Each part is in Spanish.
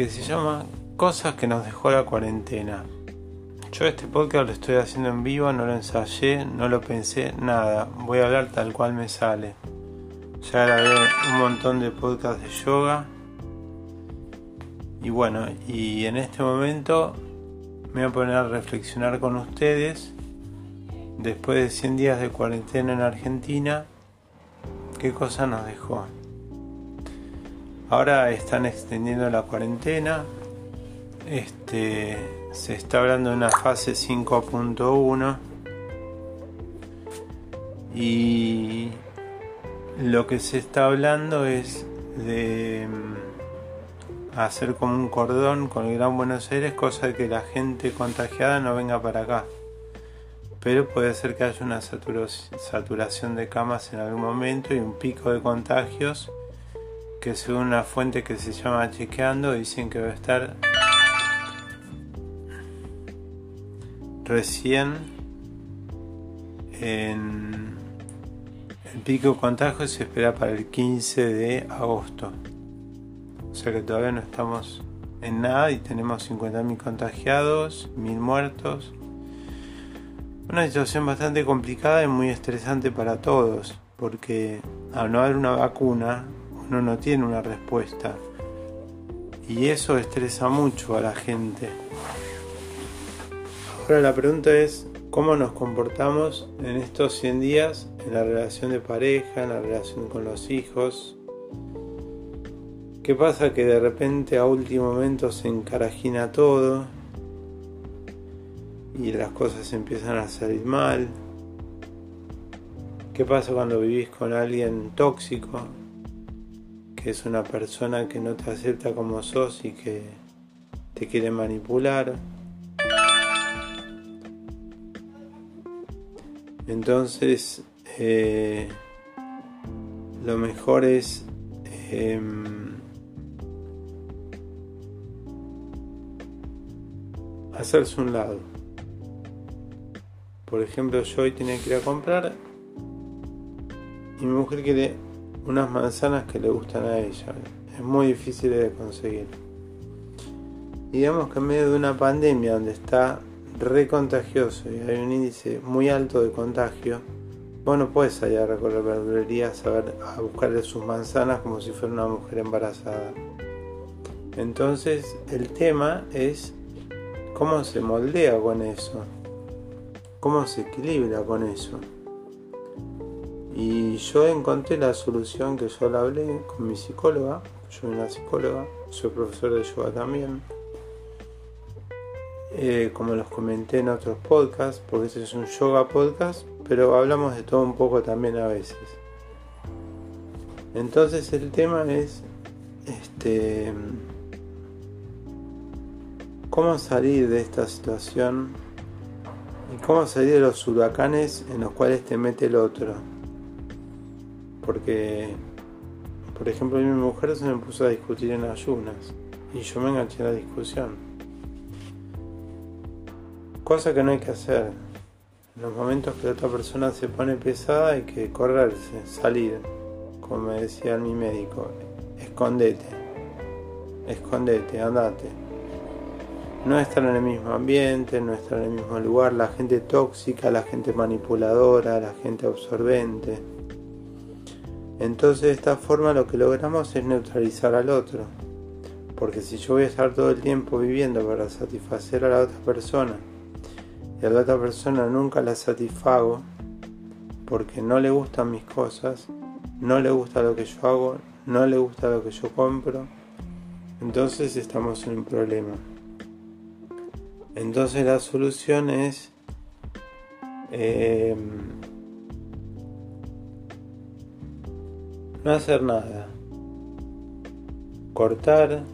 que se llama Cosas que nos dejó la cuarentena. Yo este podcast lo estoy haciendo en vivo, no lo ensayé, no lo pensé, nada. Voy a hablar tal cual me sale. Ya grabé un montón de podcasts de yoga. Y bueno, y en este momento me voy a poner a reflexionar con ustedes. Después de 100 días de cuarentena en Argentina, ¿qué cosa nos dejó? Ahora están extendiendo la cuarentena. Este se está hablando de una fase 5.1 y lo que se está hablando es de mm, hacer como un cordón con el Gran Buenos Aires, cosa de que la gente contagiada no venga para acá. Pero puede ser que haya una saturación de camas en algún momento y un pico de contagios que según una fuente que se llama Chequeando dicen que va a estar recién en el pico contagio se espera para el 15 de agosto. O sea que todavía no estamos en nada y tenemos 50.000 contagiados, 1.000 muertos. Una situación bastante complicada y muy estresante para todos, porque al no haber una vacuna, uno no tiene una respuesta. Y eso estresa mucho a la gente. Ahora la pregunta es, ¿cómo nos comportamos en estos 100 días en la relación de pareja, en la relación con los hijos? ¿Qué pasa que de repente a último momento se encarajina todo y las cosas empiezan a salir mal? ¿Qué pasa cuando vivís con alguien tóxico? Que es una persona que no te acepta como sos y que te quiere manipular. Entonces, eh, lo mejor es em, hacerse un lado. Por ejemplo, yo hoy tenía que ir a comprar y mi mujer quiere unas manzanas que le gustan a ella. Es muy difícil de conseguir. Digamos que en medio de una pandemia donde está re contagioso y hay un índice muy alto de contagio, vos no puedes salir recorrer verdulerías a, ver, a buscarle sus manzanas como si fuera una mujer embarazada. Entonces el tema es cómo se moldea con eso, cómo se equilibra con eso. Y yo encontré la solución que yo la hablé con mi psicóloga, yo soy una psicóloga, soy profesor de yoga también eh, como los comenté en otros podcasts, porque este es un yoga podcast, pero hablamos de todo un poco también a veces. Entonces el tema es este cómo salir de esta situación y cómo salir de los huracanes en los cuales te mete el otro. Porque, por ejemplo, mi mujer se me puso a discutir en ayunas y yo me enganché a la discusión. Cosa que no hay que hacer. En los momentos que la otra persona se pone pesada hay que correrse, salir. Como me decía mi médico, escondete, escondete, andate. No estar en el mismo ambiente, no estar en el mismo lugar, la gente tóxica, la gente manipuladora, la gente absorbente. Entonces de esta forma lo que logramos es neutralizar al otro. Porque si yo voy a estar todo el tiempo viviendo para satisfacer a la otra persona, y a la otra persona nunca la satisfago porque no le gustan mis cosas, no le gusta lo que yo hago, no le gusta lo que yo compro, entonces estamos en un problema. Entonces la solución es em, no hacer nada, cortar,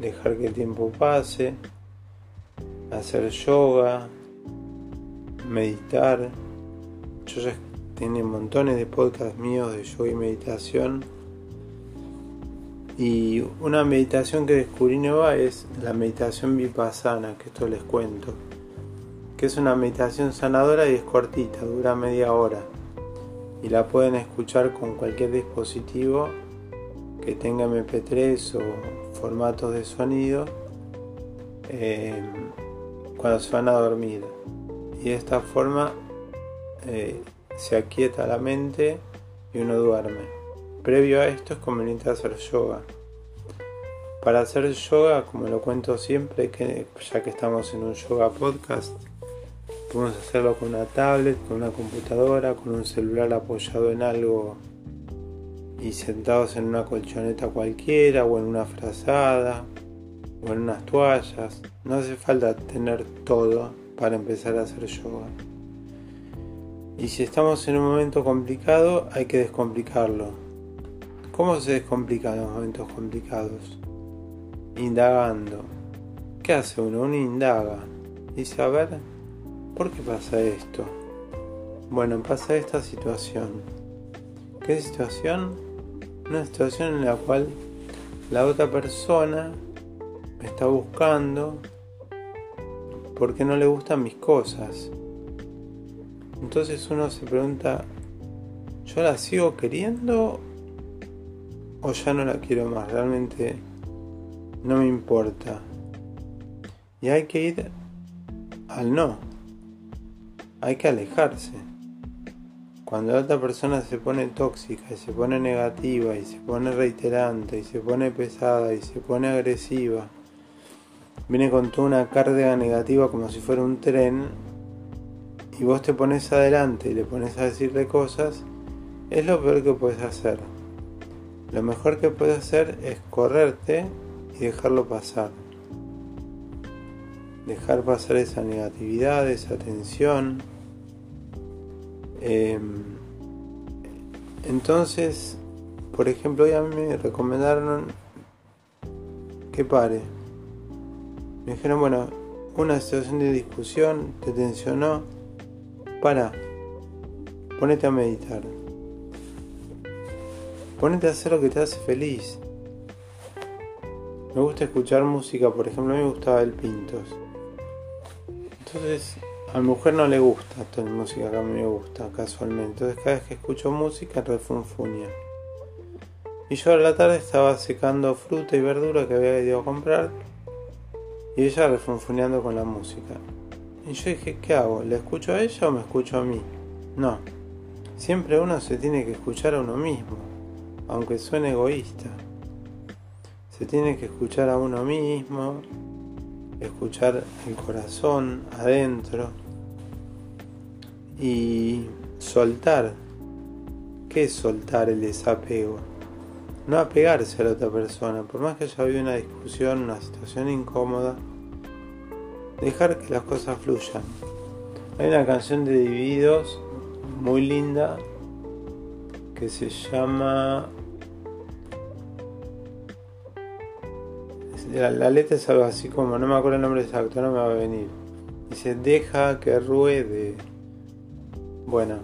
dejar que el tiempo pase, hacer yoga, meditar. Yo ya tengo montones de podcasts míos de yoga y meditación. Y una meditación que descubrí nueva es la meditación vipassana, que esto les cuento. Que es una meditación sanadora y es cortita, dura media hora. Y la pueden escuchar con cualquier dispositivo que tenga MP3 o formatos de sonido eh, cuando se van a dormir. Y de esta forma eh, se aquieta la mente y uno duerme. Previo a esto es conveniente hacer yoga. Para hacer yoga, como lo cuento siempre, que ya que estamos en un yoga podcast, podemos hacerlo con una tablet, con una computadora, con un celular apoyado en algo y sentados en una colchoneta cualquiera o en una frazada o en unas toallas. No hace falta tener todo para empezar a hacer yoga. Y si estamos en un momento complicado, hay que descomplicarlo. ¿Cómo se descomplican los momentos complicados? Indagando. ¿Qué hace uno? Uno indaga. A ver, ¿por qué pasa esto? Bueno, pasa esta situación. ¿Qué situación? Una situación en la cual la otra persona me está buscando porque no le gustan mis cosas. Entonces uno se pregunta, ¿yo la sigo queriendo o ya no la quiero más? Realmente no me importa. Y hay que ir al no. Hay que alejarse. Cuando la otra persona se pone tóxica y se pone negativa y se pone reiterante y se pone pesada y se pone agresiva, viene con toda una carga negativa como si fuera un tren y vos te pones adelante y le pones a decirle cosas, es lo peor que puedes hacer. Lo mejor que puedes hacer es correrte y dejarlo pasar. Dejar pasar esa negatividad, esa tensión, Em, entonces, por ejemplo, hoy a mí me recomendaron que pare. Me dijeron, bueno, una situación de discusión te tensionó, para, ponete a meditar. Ponete a hacer lo que te hace feliz. Me gusta escuchar música, por ejemplo, a mí me gustaba el Pintos. Entonces a mi mujer no le gusta toda la música que a mí me gusta, casualmente. Entonces cada vez que escucho música refunfuña. Y yo a la tarde estaba secando fruta y verdura que había ido a comprar. Y ella refunfuneando con la música. Y yo dije, ¿qué hago? ¿Le escucho a ella o me escucho a mí? No. Siempre uno se tiene que escuchar a uno mismo, aunque suene egoísta. Se tiene que escuchar a uno mismo, escuchar el corazón adentro y soltar. ¿Qué es soltar el desapego? No apegarse a la otra persona, por más que haya habido una discusión, una situación incómoda, dejar que las cosas fluyan. Hay una canción de Divididos muy linda que se llama la, letra es algo así como, no me acuerdo el nombre exacto, no me va a venir. Dice, deja que ruede. Bueno,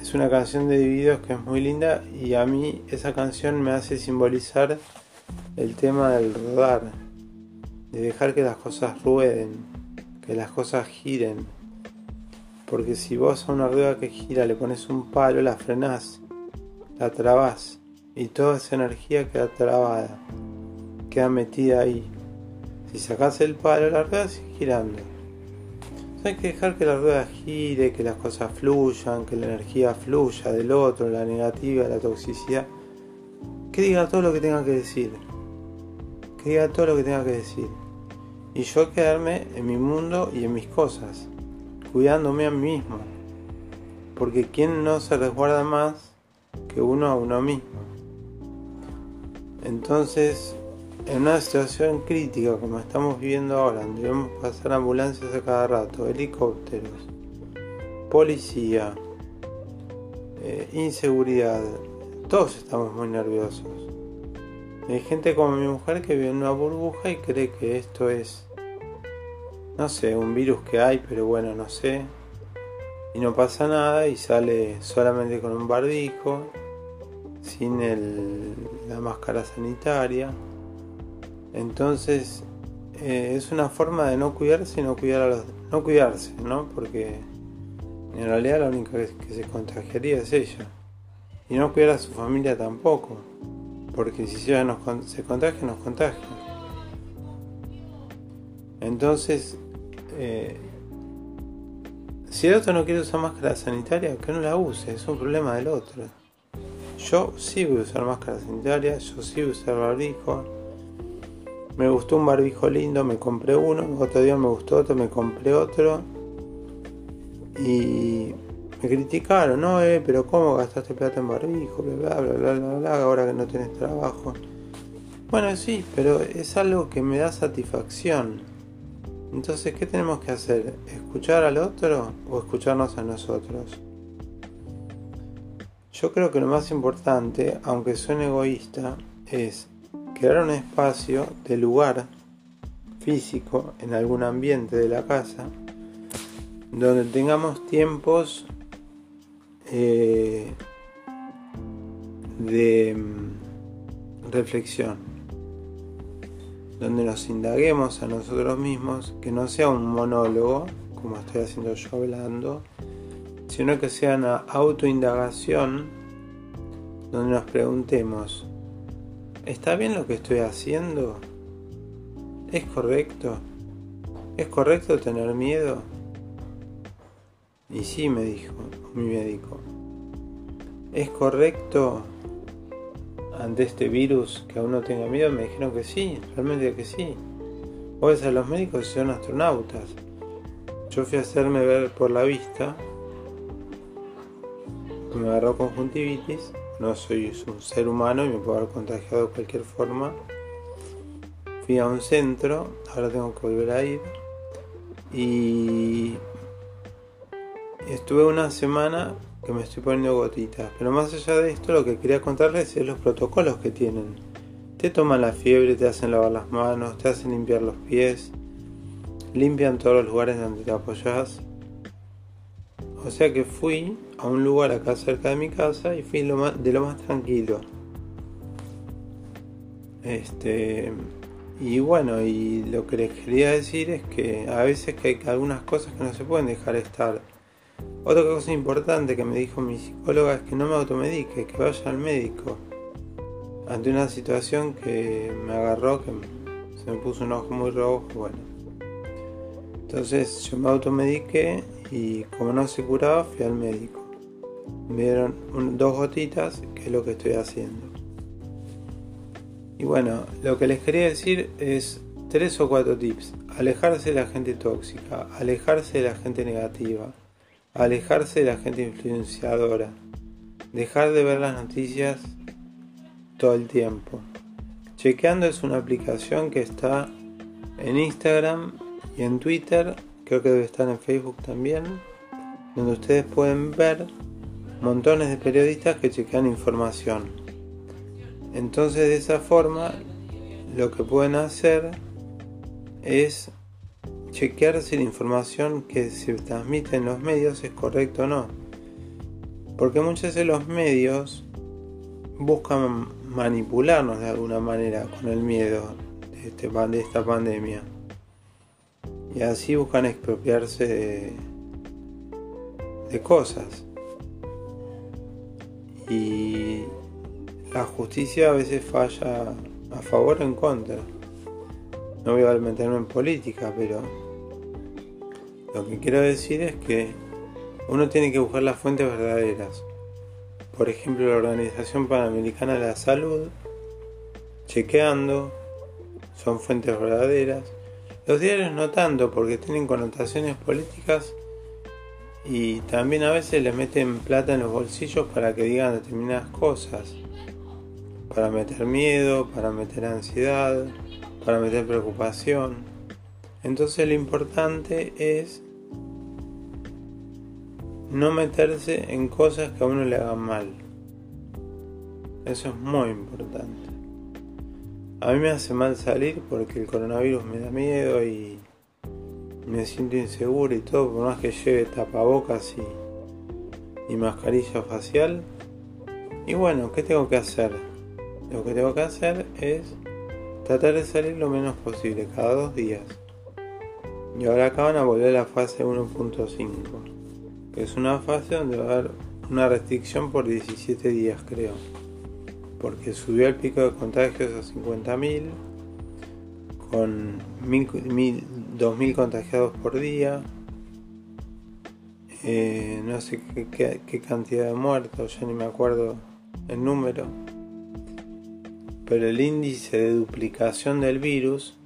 es una canción de Divididos que es muy linda y a mí esa canción me hace simbolizar el tema del rodar, de dejar que las cosas rueden, que las cosas giren. Porque si vos a una rueda que gira le pones un palo, la frenás, la trabás y toda esa energía queda trabada queda metida ahí. Si sacas el palo, la rueda sigue girando. hay que dejar que la rueda gire, que las cosas fluyan, que la energía fluya del otro, la negativa, la toxicidad. Que diga todo lo que tenga que decir. Que diga todo lo que tenga que decir. Y yo quedarme en mi mundo y en mis cosas, cuidándome a mí mismo. Porque ¿quién no se resguarda más que uno a uno mismo? Entonces, en una situación crítica como estamos viviendo ahora, donde debemos pasar ambulancias a cada rato, helicópteros, policía, eh, inseguridad, todos estamos muy nerviosos. Hay gente como mi mujer que vive en una burbuja y cree que esto es, no sé, un virus que hay, pero bueno, no sé. Y no pasa nada y sale solamente con un barbijo, sin la máscara sanitaria. Entonces eh, es una forma de no cuidarse y no cuidar a los, no cuidarse, ¿no? Porque en realidad la única que, que se contagiaría es ella. Y no cuidar a su familia tampoco. Porque si se, nos, se contagia, nos contagia. Entonces, eh, si el otro no quiere usar máscara sanitaria, que no la use, es un problema del otro. Yo sí voy a usar máscara sanitaria, yo sí voy a usar barbijo. Me gustó un barbijo lindo, me compré uno, otro día me gustó otro, me compré otro. Y me criticaron, no, eh, pero ¿cómo gastaste plata en barbijo? Bla, bla, bla, bla, bla, ahora que no tenés trabajo. Bueno, sí, pero es algo que me da satisfacción. Entonces, ¿qué tenemos que hacer? ¿Escuchar al otro o escucharnos a nosotros? Yo creo que lo más importante, aunque suene egoísta, es crear un espacio de lugar físico en algún ambiente de la casa donde tengamos tiempos eh, de mm, reflexión, donde nos indaguemos a nosotros mismos, que no sea un monólogo, como estoy haciendo yo hablando, sino que sea una autoindagación donde nos preguntemos, ¿está bien lo que estoy haciendo? ¿Es correcto? ¿Es correcto tener miedo? Y sí, me dijo mi médico. ¿Es correcto ante este virus que aún no tenga miedo? Me dijeron que sí, realmente que sí. Vos a los médicos son astronautas. Yo fui a hacerme ver por la vista. Me agarró conjuntivitis. No soy un ser humano y me puedo haber contagiado de cualquier forma. Fui a un centro, ahora tengo que volver a ir. Y estuve una semana que me estoy poniendo gotitas. Pero más allá de esto, lo que quería contarles es los protocolos que tienen. Te toman la fiebre, te hacen lavar las manos, te hacen limpiar los pies, limpian todos los lugares donde te apoyas. O sea que fui a un lugar acá cerca de mi casa y fui de lo más tranquilo. Este, y bueno, y lo que les quería decir es que a veces que hay algunas cosas que no se pueden dejar estar. Otra cosa importante que me dijo mi psicóloga es que no me automedique, que vaya al médico. Ante una situación que me agarró, que se me puso un ojo muy rojo, bueno. Entonces yo me automediqué y como no se curaba, fui al médico. Me dieron dos gotitas, que es lo que estoy haciendo. Y bueno, lo que les quería decir es tres o cuatro tips. Alejarse de la gente tóxica, alejarse de la gente negativa, alejarse de la gente influenciadora, dejar de ver las noticias todo el tiempo. Chequeando es una aplicación que está en Instagram y en Twitter, creo que debe estar en Facebook también, donde ustedes pueden ver montones de periodistas que chequean información. Entonces de esa forma lo que pueden hacer es chequear si la información que se transmite en los medios es correcta o no. Porque muchas veces los medios buscan manipularnos de alguna manera con el miedo de, este, de esta pandemia. Y así buscan expropiarse de, cosas. Y la justicia a veces falla a favor o en contra. No voy a meterme en política, pero lo que quiero decir es que uno tiene que buscar las fuentes verdaderas. Por ejemplo, la Organización Panamericana de la Salud, chequeando, son fuentes verdaderas. Los diarios no tanto porque tienen connotaciones políticas y también a veces les meten plata en los bolsillos para que digan determinadas cosas. Para meter miedo, para meter ansiedad, para meter preocupación. Entonces lo importante es no meterse en cosas que a uno le hagan mal. Eso es muy importante. A mí me hace mal salir porque el coronavirus me da miedo y me siento inseguro y todo, por más que lleve tapabocas y, y mascarilla facial. Y bueno, ¿qué tengo que hacer? Lo que tengo que hacer es tratar de salir lo menos posible, cada dos días. Y ahora acaban a volver a la fase 1.5, que es una fase donde va a haber una restricción por 17 días, creo. Porque subió el pico de contagios a 50.000 con 2.000 contagiados por día, eh, no sé qué, cantidad de muertos, ya ni me acuerdo el número, pero el índice de duplicación del virus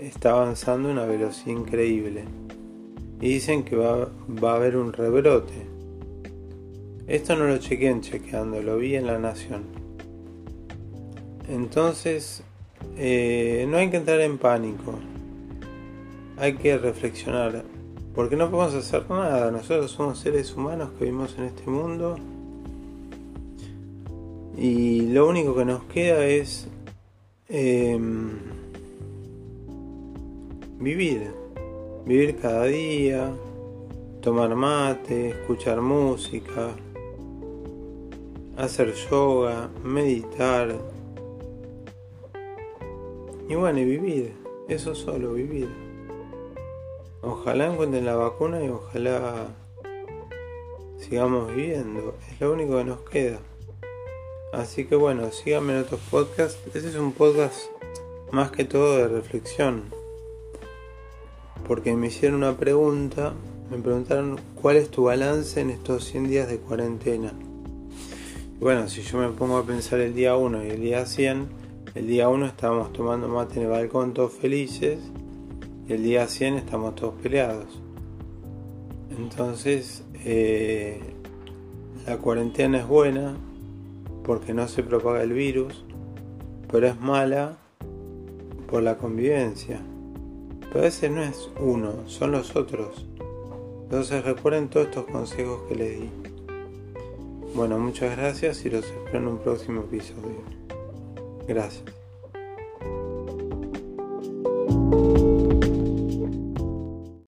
está avanzando a una velocidad increíble y dicen que va, va a haber un rebrote. Esto no lo chequeen chequeando, lo vi en La Nación. Entonces, eh, no hay que entrar en pánico. Hay que reflexionar. Porque no podemos hacer nada. Nosotros somos seres humanos que vivimos en este mundo. Y lo único que nos queda es em, vivir. Vivir cada día. Tomar mate, escuchar música, hacer yoga, meditar, y bueno, y vivir, eso solo, vivir. Ojalá encuentren la vacuna y ojalá sigamos viviendo. Es lo único que nos queda. Así que bueno, síganme en otros podcasts. Este es un podcast más que todo de reflexión. Porque me hicieron una pregunta, me preguntaron cuál es tu balance en estos 100 días de cuarentena. bueno, si yo me pongo a pensar el día 1 y el día 100, el día 1 estábamos tomando mate en el balcón todos felices y el día 100 estamos todos peleados. Entonces, eh, la cuarentena es buena porque no se propaga el virus, pero es mala por la convivencia. Pero a veces no es uno, son los otros. Entonces recuerden todos estos consejos que les di. Bueno, muchas gracias y los espero en un próximo episodio. Gracias.